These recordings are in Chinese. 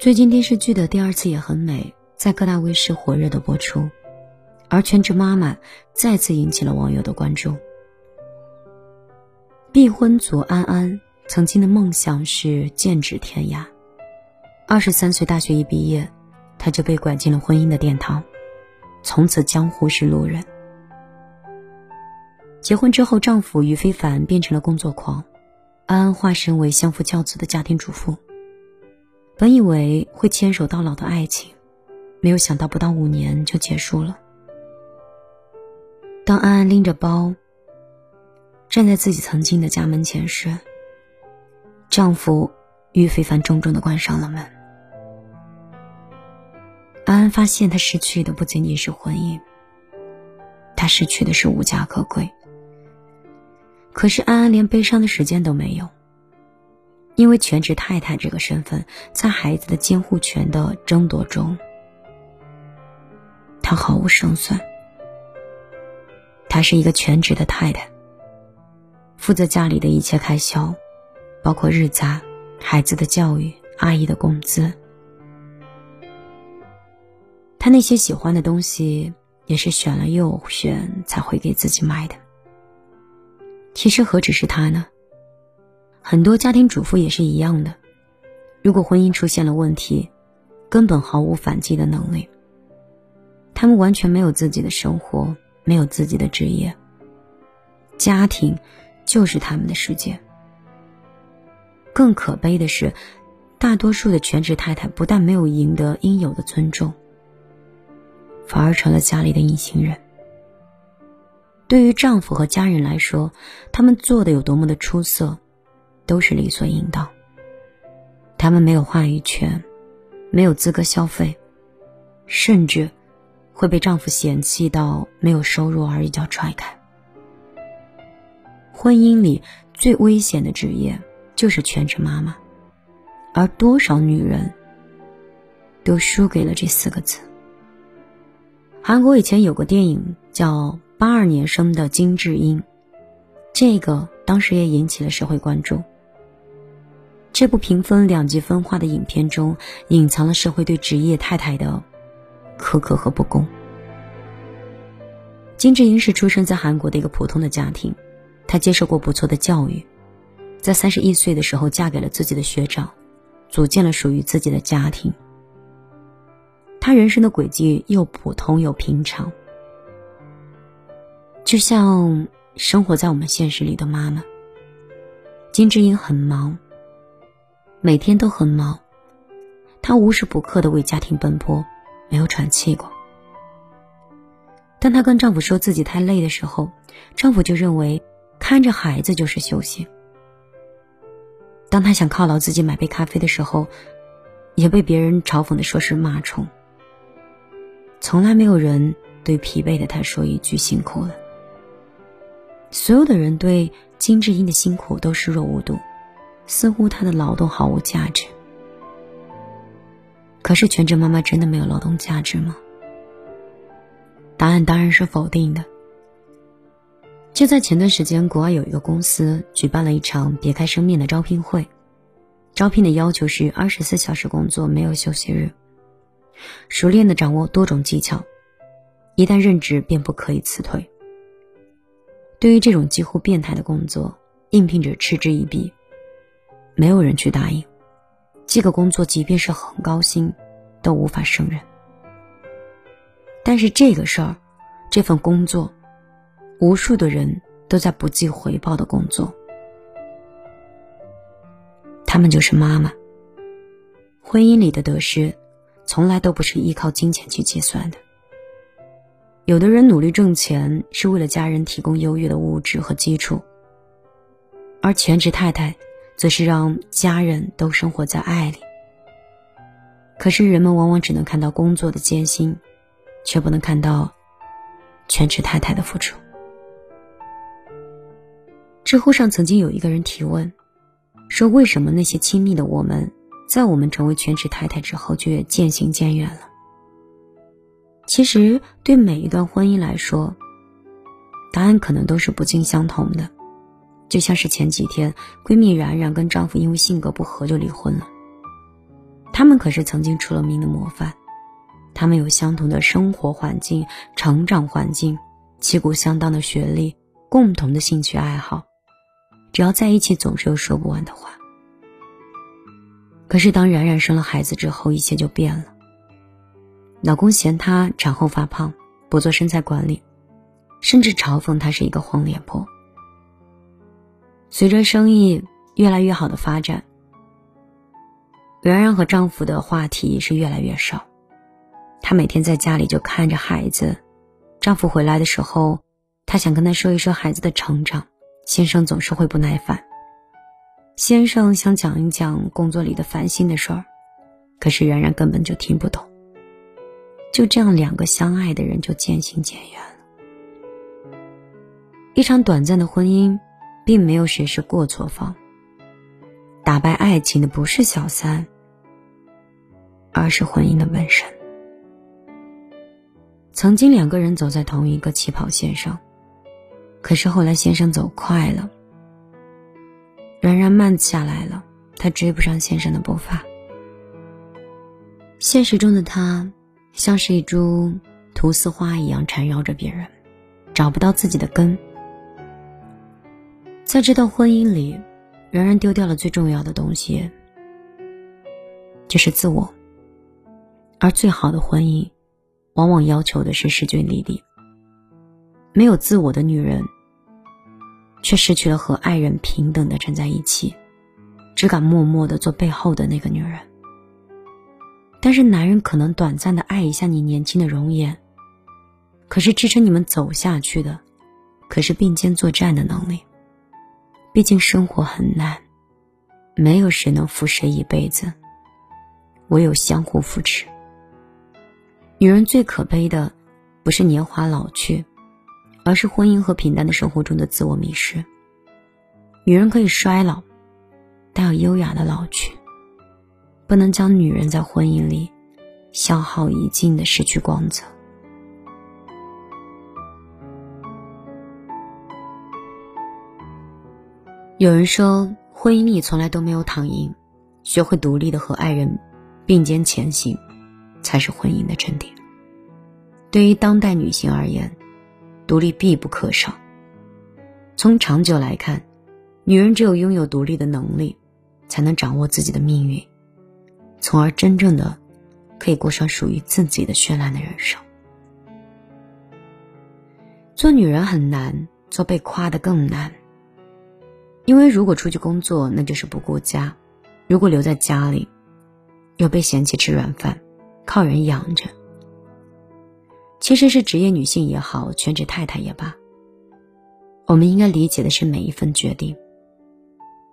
最近电视剧的第二次也很美，在各大卫视火热的播出，而全职妈妈再次引起了网友的关注。必婚族安安曾经的梦想是剑指天涯，二十三岁大学一毕业，她就被拐进了婚姻的殿堂，从此江湖是路人。结婚之后，丈夫于非凡变成了工作狂，安安化身为相夫教子的家庭主妇。本以为会牵手到老的爱情，没有想到不到五年就结束了。当安安拎着包。站在自己曾经的家门前时，丈夫于非凡重重的关上了门。安安发现，她失去的不仅仅是婚姻，她失去的是无家可归。可是安安连悲伤的时间都没有，因为全职太太这个身份，在孩子的监护权的争夺中，她毫无胜算。她是一个全职的太太。负责家里的一切开销，包括日杂、孩子的教育、阿姨的工资。他那些喜欢的东西，也是选了又选才会给自己买的。其实何止是他呢？很多家庭主妇也是一样的。如果婚姻出现了问题，根本毫无反击的能力。他们完全没有自己的生活，没有自己的职业，家庭。就是他们的世界。更可悲的是，大多数的全职太太不但没有赢得应有的尊重，反而成了家里的隐形人。对于丈夫和家人来说，他们做的有多么的出色，都是理所应当。他们没有话语权，没有资格消费，甚至会被丈夫嫌弃到没有收入而一脚踹开。婚姻里最危险的职业就是全职妈妈，而多少女人都输给了这四个字。韩国以前有个电影叫《八二年生的金智英》，这个当时也引起了社会关注。这部评分两极分化的影片中，隐藏了社会对职业太太的苛刻和不公。金智英是出生在韩国的一个普通的家庭。她接受过不错的教育，在三十一岁的时候嫁给了自己的学长，组建了属于自己的家庭。她人生的轨迹又普通又平常，就像生活在我们现实里的妈妈。金智英很忙，每天都很忙，她无时不刻的为家庭奔波，没有喘气过。当她跟丈夫说自己太累的时候，丈夫就认为。看着孩子就是休息。当她想犒劳自己买杯咖啡的时候，也被别人嘲讽的说是骂虫。从来没有人对疲惫的他说一句辛苦了。所有的人对金智英的辛苦都视若无睹，似乎她的劳动毫无价值。可是全职妈妈真的没有劳动价值吗？答案当然是否定的。就在前段时间，国外有一个公司举办了一场别开生面的招聘会，招聘的要求是二十四小时工作，没有休息日，熟练的掌握多种技巧，一旦任职便不可以辞退。对于这种几乎变态的工作，应聘者嗤之以鼻，没有人去答应。这个工作即便是很高薪，都无法胜任。但是这个事儿，这份工作。无数的人都在不计回报的工作，他们就是妈妈。婚姻里的得失，从来都不是依靠金钱去计算的。有的人努力挣钱是为了家人提供优越的物质和基础，而全职太太，则是让家人都生活在爱里。可是人们往往只能看到工作的艰辛，却不能看到全职太太的付出。知乎上曾经有一个人提问，说：“为什么那些亲密的我们，在我们成为全职太太之后，却渐行渐远了？”其实，对每一段婚姻来说，答案可能都是不尽相同的。就像是前几天，闺蜜冉冉跟丈夫因为性格不合就离婚了。他们可是曾经出了名的模范，他们有相同的生活环境、成长环境，旗鼓相当的学历，共同的兴趣爱好，只要在一起，总是有说不完的话。可是当冉冉生了孩子之后，一切就变了。老公嫌她产后发胖，不做身材管理，甚至嘲讽她是一个黄脸婆。随着生意越来越好的发展，冉冉和丈夫的话题是越来越少。她每天在家里就看着孩子，丈夫回来的时候，她想跟他说一说孩子的成长，先生总是会不耐烦。先生想讲一讲工作里的烦心的事儿，可是冉冉根本就听不懂。就这样，两个相爱的人就渐行渐远了。一场短暂的婚姻，并没有谁是过错方。打败爱情的不是小三，而是婚姻的本身。曾经两个人走在同一个起跑线上，可是后来先生走快了，冉冉慢下来了，她追不上先生的步伐。现实中的他。像是一株菟丝花一样缠绕着别人，找不到自己的根。在这段婚姻里，冉冉丢掉了最重要的东西，就是自我。而最好的婚姻，往往要求的是势均力敌。没有自我的女人，却失去了和爱人平等的站在一起，只敢默默的做背后的那个女人。但是男人可能短暂的爱一下你年轻的容颜，可是支撑你们走下去的，可是并肩作战的能力。毕竟生活很难，没有谁能扶谁一辈子，唯有相互扶持。女人最可悲的，不是年华老去，而是婚姻和平淡的生活中的自我迷失。女人可以衰老，但要优雅的老去。不能将女人在婚姻里消耗殆尽的失去光泽。有人说，婚姻里从来都没有躺赢，学会独立的和爱人并肩前行，才是婚姻的真谛。对于当代女性而言，独立必不可少。从长久来看，女人只有拥有独立的能力，才能掌握自己的命运。从而真正的可以过上属于自己的绚烂的人生。做女人很难，做被夸的更难。因为如果出去工作，那就是不顾家；如果留在家里，又被嫌弃吃软饭，靠人养着。其实是职业女性也好，全职太太也罢，我们应该理解的是每一份决定，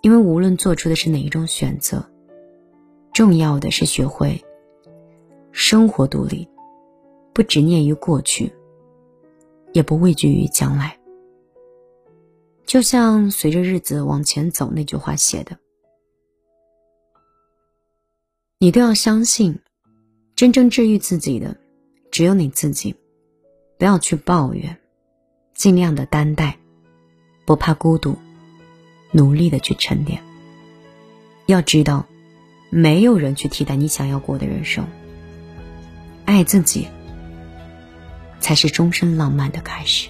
因为无论做出的是哪一种选择。重要的是学会生活独立，不执念于过去，也不畏惧于将来。就像随着日子往前走那句话写的：“你都要相信，真正治愈自己的只有你自己。不要去抱怨，尽量的担待，不怕孤独，努力的去沉淀。要知道。”没有人去替代你想要过的人生。爱自己，才是终身浪漫的开始。